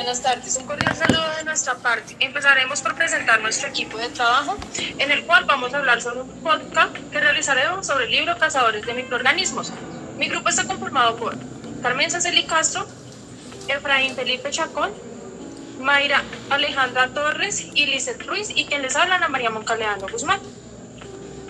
buenas tardes. Un cordial saludo de nuestra parte. Empezaremos por presentar nuestro equipo de trabajo, en el cual vamos a hablar sobre un podcast que realizaremos sobre el libro Cazadores de Microorganismos. Mi grupo está conformado por Carmen Cecily Castro, Efraín Felipe Chacón, Mayra Alejandra Torres y Lizeth Ruiz, y quien les habla, Ana María Moncaleano Guzmán.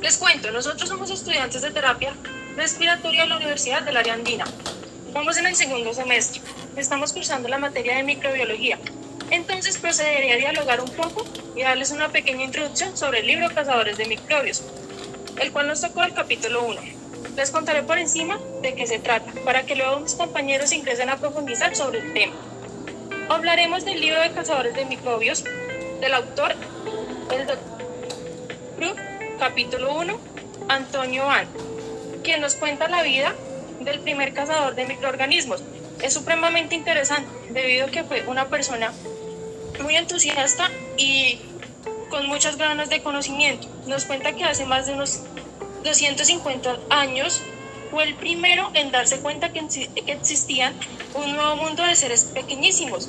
Les cuento, nosotros somos estudiantes de terapia respiratoria en la Universidad del Área Andina. Vamos en el segundo semestre. Estamos cursando la materia de microbiología. Entonces procederé a dialogar un poco y darles una pequeña introducción sobre el libro Cazadores de Microbios, el cual nos tocó el capítulo 1. Les contaré por encima de qué se trata, para que luego mis compañeros ingresen a profundizar sobre el tema. Hablaremos del libro de Cazadores de Microbios, del autor, el doctor, capítulo 1, Antonio An, quien nos cuenta la vida del primer cazador de microorganismos. Es supremamente interesante debido a que fue una persona muy entusiasta y con muchas ganas de conocimiento. Nos cuenta que hace más de unos 250 años fue el primero en darse cuenta que, que existía un nuevo mundo de seres pequeñísimos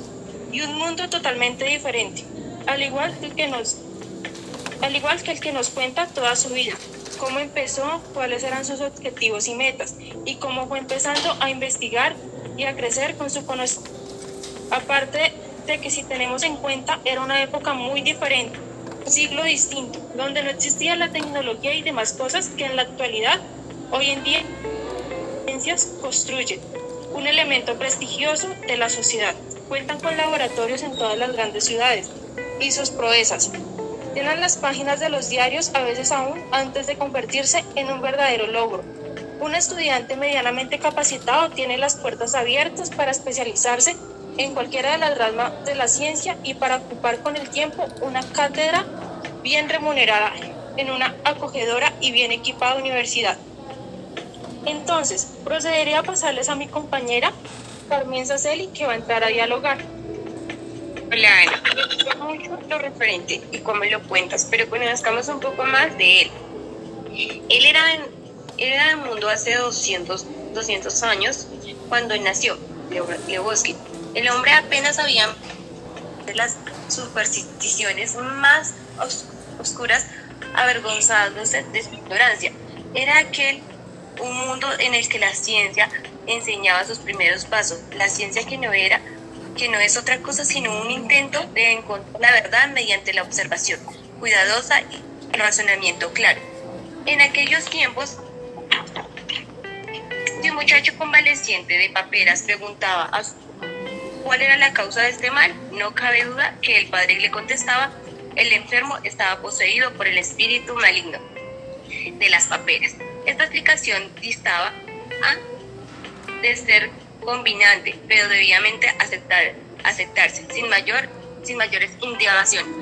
y un mundo totalmente diferente, al igual que nos, al igual que el que nos cuenta toda su vida cómo empezó, cuáles eran sus objetivos y metas y cómo fue empezando a investigar y a crecer con su conocimiento. Aparte de que si tenemos en cuenta era una época muy diferente, un siglo distinto, donde no existía la tecnología y demás cosas que en la actualidad, hoy en día, ciencias construyen un elemento prestigioso de la sociedad. Cuentan con laboratorios en todas las grandes ciudades y sus proezas llenan las páginas de los diarios a veces aún antes de convertirse en un verdadero logro. Un estudiante medianamente capacitado tiene las puertas abiertas para especializarse en cualquiera de las ramas de la ciencia y para ocupar con el tiempo una cátedra bien remunerada en una acogedora y bien equipada universidad. Entonces, procederé a pasarles a mi compañera Carmen Saceli que va a entrar a dialogar. Hola Ana, mucho lo referente y cómo lo cuentas, pero conozcamos un poco más de él. Él era, era del mundo hace 200, 200 años cuando nació, Leboski. El hombre apenas sabía de las supersticiones más oscuras, avergonzándose de su ignorancia. Era aquel un mundo en el que la ciencia enseñaba sus primeros pasos, la ciencia que no era que no es otra cosa sino un intento de encontrar la verdad mediante la observación cuidadosa y el razonamiento claro. En aquellos tiempos, un muchacho convaleciente de paperas preguntaba a su cuál era la causa de este mal. No cabe duda que el padre le contestaba, el enfermo estaba poseído por el espíritu maligno de las paperas. Esta explicación distaba a de ser combinante, pero debidamente aceptar, aceptarse sin, mayor, sin mayores indagaciones,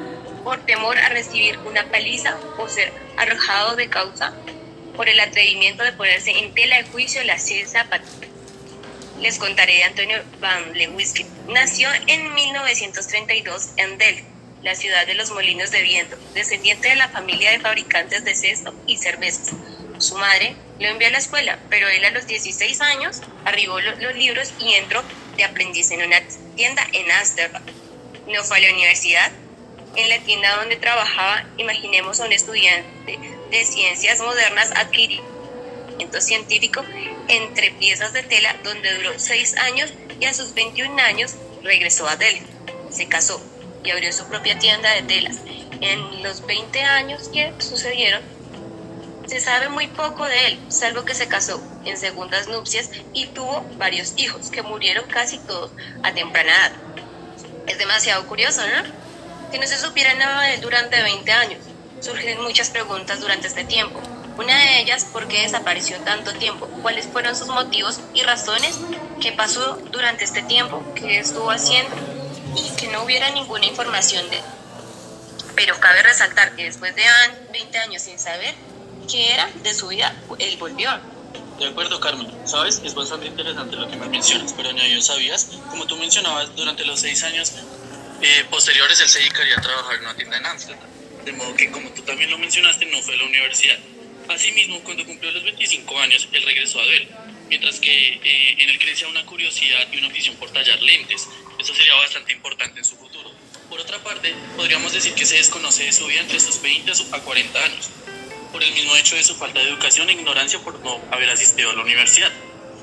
por temor a recibir una paliza o ser arrojado de causa por el atrevimiento de ponerse en tela de juicio la ciencia Les contaré de Antonio Van Leeuwenhoek. Nació en 1932 en Delft, la ciudad de los molinos de viento, descendiente de la familia de fabricantes de cesto y cervezas. Su madre lo envió a la escuela, pero él a los 16 años arribó los, libros y entró de aprendiz en una tienda en Ámsterdam. No fue a la universidad. En la tienda donde trabajaba, imaginemos a un estudiante de ciencias modernas adquiriendo científico entre piezas de tela donde duró 6 años y a sus 21 años regresó a Delhi. Se casó y abrió su propia tienda de telas. En los 20 años que sucedieron, se sabe muy poco de él, salvo que se casó en segundas nupcias y tuvo varios hijos que murieron casi todos a temprana edad. Es demasiado curioso, ¿no? Que no se supiera nada de él durante 20 años. Surgen muchas preguntas durante este tiempo. Una de ellas, ¿por qué desapareció tanto tiempo? ¿Cuáles fueron sus motivos y razones? ¿Qué pasó durante este tiempo? ¿Qué estuvo haciendo? Y que no hubiera ninguna información de él. Pero cabe resaltar que después de 20 años sin saber, qué era de su vida, él volvió. De acuerdo, Carmen. Sabes, es bastante interesante lo que me mencionas, pero añadió, ¿sabías? Como tú mencionabas, durante los seis años eh, posteriores él se dedicaría a trabajar en una tienda en Ámsterdam. De modo que, como tú también lo mencionaste, no fue a la universidad. Asimismo, cuando cumplió los 25 años, él regresó a Duel, mientras que eh, en él crecía una curiosidad y una afición por tallar lentes. Eso sería bastante importante en su futuro. Por otra parte, podríamos decir que se desconoce de su vida entre sus 20 a 40 años, por el mismo hecho de su falta de educación e ignorancia por no haber asistido a la universidad.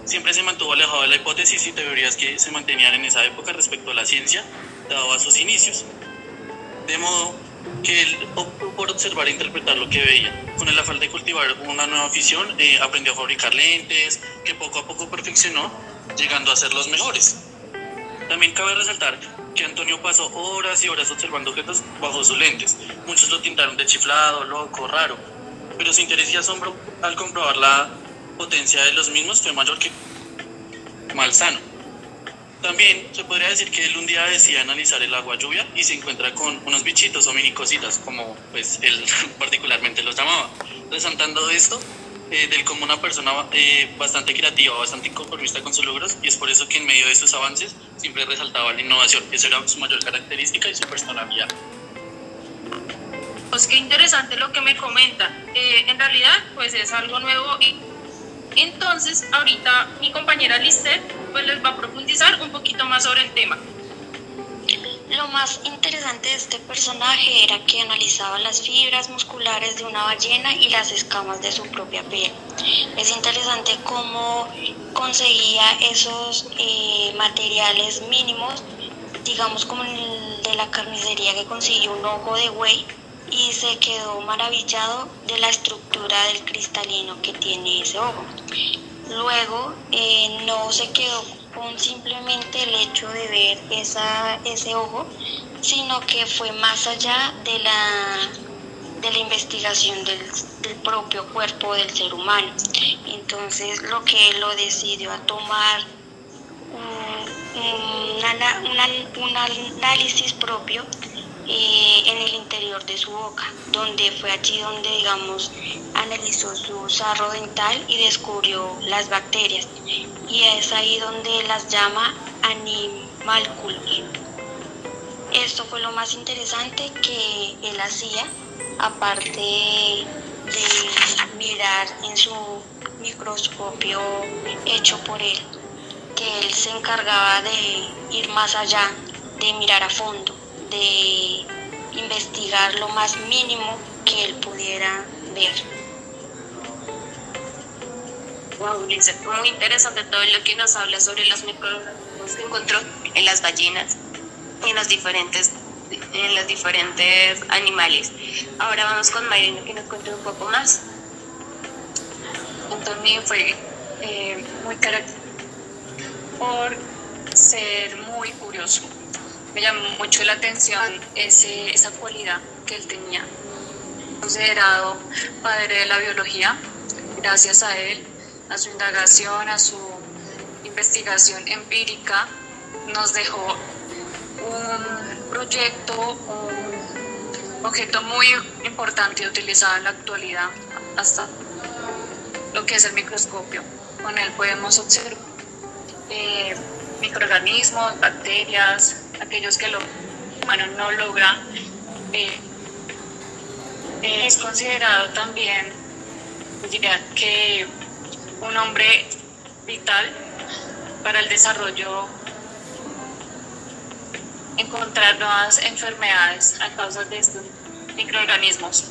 Siempre se mantuvo alejado de la hipótesis y teorías que se mantenían en esa época respecto a la ciencia, dado a sus inicios. De modo que él optó por observar e interpretar lo que veía. Con el afán de cultivar una nueva afición, eh, aprendió a fabricar lentes, que poco a poco perfeccionó, llegando a ser los mejores. También cabe resaltar que Antonio pasó horas y horas observando objetos bajo sus lentes. Muchos lo tintaron de chiflado, loco, raro, pero su interés y asombro al comprobar la potencia de los mismos fue mayor que malsano. También se podría decir que él un día decide analizar el agua lluvia y se encuentra con unos bichitos o mini cositas, como pues él particularmente los llamaba. Resaltando esto, eh, del como una persona eh, bastante creativa, bastante conformista con sus logros, y es por eso que en medio de sus avances siempre resaltaba la innovación. Esa era su mayor característica y su personalidad. Pues qué interesante lo que me comenta. Eh, en realidad, pues es algo nuevo y entonces ahorita mi compañera Lisette pues les va a profundizar un poquito más sobre el tema. Lo más interesante de este personaje era que analizaba las fibras musculares de una ballena y las escamas de su propia piel. Es interesante cómo conseguía esos eh, materiales mínimos, digamos como el de la carnicería que consiguió un ojo de buey y se quedó maravillado de la estructura del cristalino que tiene ese ojo. Luego eh, no se quedó con simplemente el hecho de ver esa, ese ojo, sino que fue más allá de la, de la investigación del, propio cuerpo del ser humano. Entonces lo que lo decidió a tomar un, un análisis propio eh, en el interior de su boca, donde fue allí donde, digamos, analizó su sarro dental y descubrió las bacterias. Y es ahí donde las llama animalculos. Esto fue lo más interesante que él hacía, aparte de mirar en su microscopio hecho por él, que él se encargaba de ir más allá, de mirar a fondo de investigar lo más mínimo que él pudiera ver. Wow, muy interesante todo lo que nos habla sobre los microorganismos que encontró en las ballenas y en los diferentes en los diferentes animales. Ahora vamos con Mayrina que nos cuente un poco más. Antonio fue eh, muy característico por ser muy curioso me llamó mucho la atención ese, esa cualidad que él tenía. Considerado padre de la biología, gracias a él, a su indagación, a su investigación empírica, nos dejó un proyecto, un objeto muy importante utilizado en la actualidad hasta lo que es el microscopio. Con él podemos observar eh, microorganismos, bacterias, aquellos que lo humano no logra. Eh, es considerado también, diría que un hombre vital para el desarrollo, encontrar nuevas enfermedades a causa de estos microorganismos.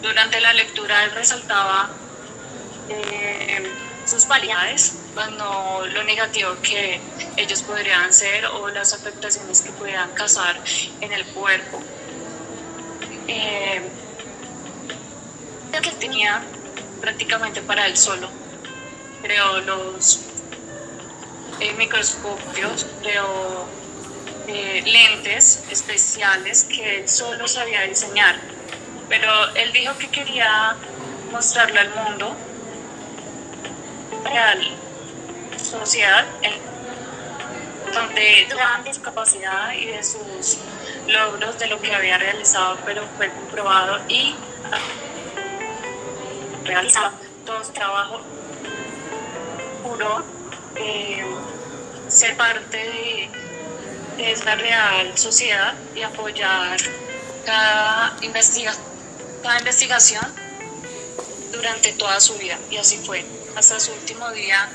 Durante la lectura él resaltaba eh, sus cualidades, cuando lo negativo que ellos podrían ser o las afectaciones que pudieran causar en el cuerpo. Eh, que tenía prácticamente para él solo. Creó los eh, microscopios, creó eh, lentes especiales que él solo sabía diseñar. Pero él dijo que quería mostrarle al mundo real sociedad donde de su capacidad y de sus logros de lo que había realizado, pero fue comprobado y realizado todo su trabajo puro eh, ser parte de, de, esta real sociedad y apoyar cada, investiga, cada investigación durante toda su vida y así fue. Hasta su último día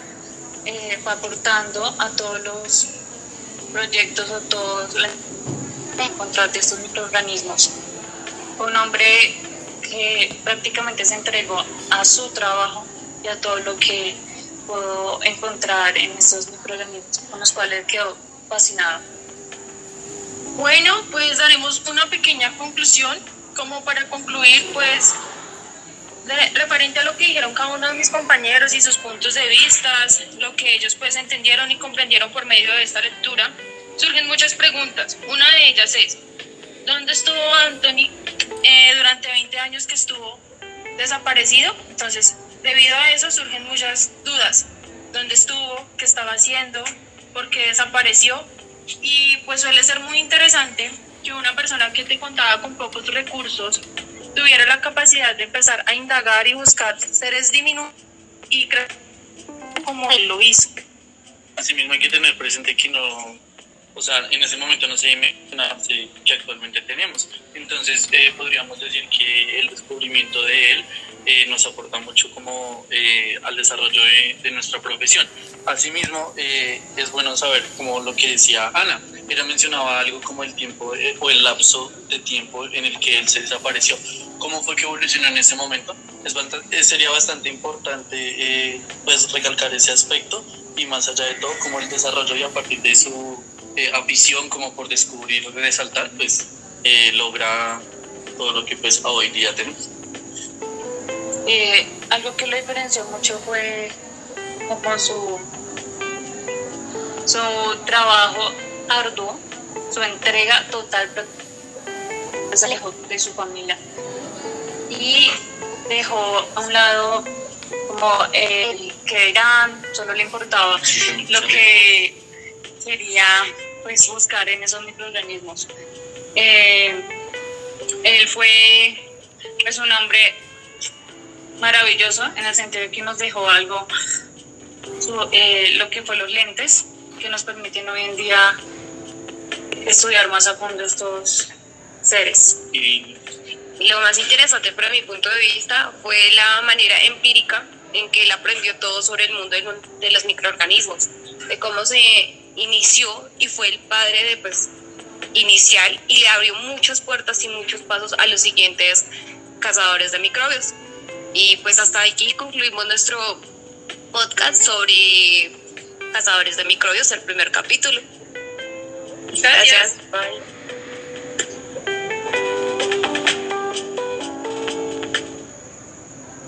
eh, fue aportando a todos los proyectos o todos encontrar de estos microorganismos. Un hombre que prácticamente se entregó a su trabajo y a todo lo que pudo encontrar en estos microorganismos con los cuales quedó fascinado. Bueno, pues daremos una pequeña conclusión. Como para concluir, pues, referente a lo que dijeron cada uno de mis compañeros y sus puntos de vista, lo que ellos pues entendieron y comprendieron por medio de esta lectura, surgen muchas preguntas. Una de ellas es, ¿dónde estuvo Anthony eh, durante 20 años que estuvo desaparecido? Entonces, debido a eso surgen muchas dudas. ¿Dónde estuvo? ¿Qué estaba haciendo? ¿Por qué desapareció? Y pues suele ser muy interesante que una persona que te contaba con pocos recursos tuviera la capacidad de empezar a indagar y buscar seres diminutos y como él lo hizo. Asimismo hay que tener presente que no o sea, en ese momento no se nada que actualmente tenemos. Entonces, eh, podríamos decir que el descubrimiento de él eh, nos aporta mucho como eh, al desarrollo de, nuestra profesión. Asimismo, es bueno saber, como lo que decía Ana, ella mencionaba algo como el tiempo o el lapso de tiempo en el que él se desapareció. ¿Cómo fue que evolucionó en ese momento? Es sería bastante importante pues recalcar ese aspecto y más allá de todo, como el desarrollo y a partir de su eh, afición como por descubrir resaltar, pues eh, logra todo lo que pues hoy día tenemos. Eh, algo que lo diferenció mucho fue como su, su trabajo arduo, su entrega total, se alejó de su familia y dejó a un lado como el que eran, solo le importaba lo que quería pues buscar en esos microorganismos. Eh, él fue pues un hombre maravilloso en el sentido de que nos dejó algo, eh, lo que fue los lentes, que nos permiten hoy en día estudiar más a fondo estos seres. Y lo más interesante para mi punto de vista fue la manera empírica en que él aprendió todo sobre el mundo de los microorganismos, de cómo se inició y fue el padre de pues inicial y le abrió muchas puertas y muchos pasos a los siguientes cazadores de microbios. Y pues hasta aquí concluimos nuestro podcast sobre cazadores de microbios, el primer capítulo. Gracias. Bye.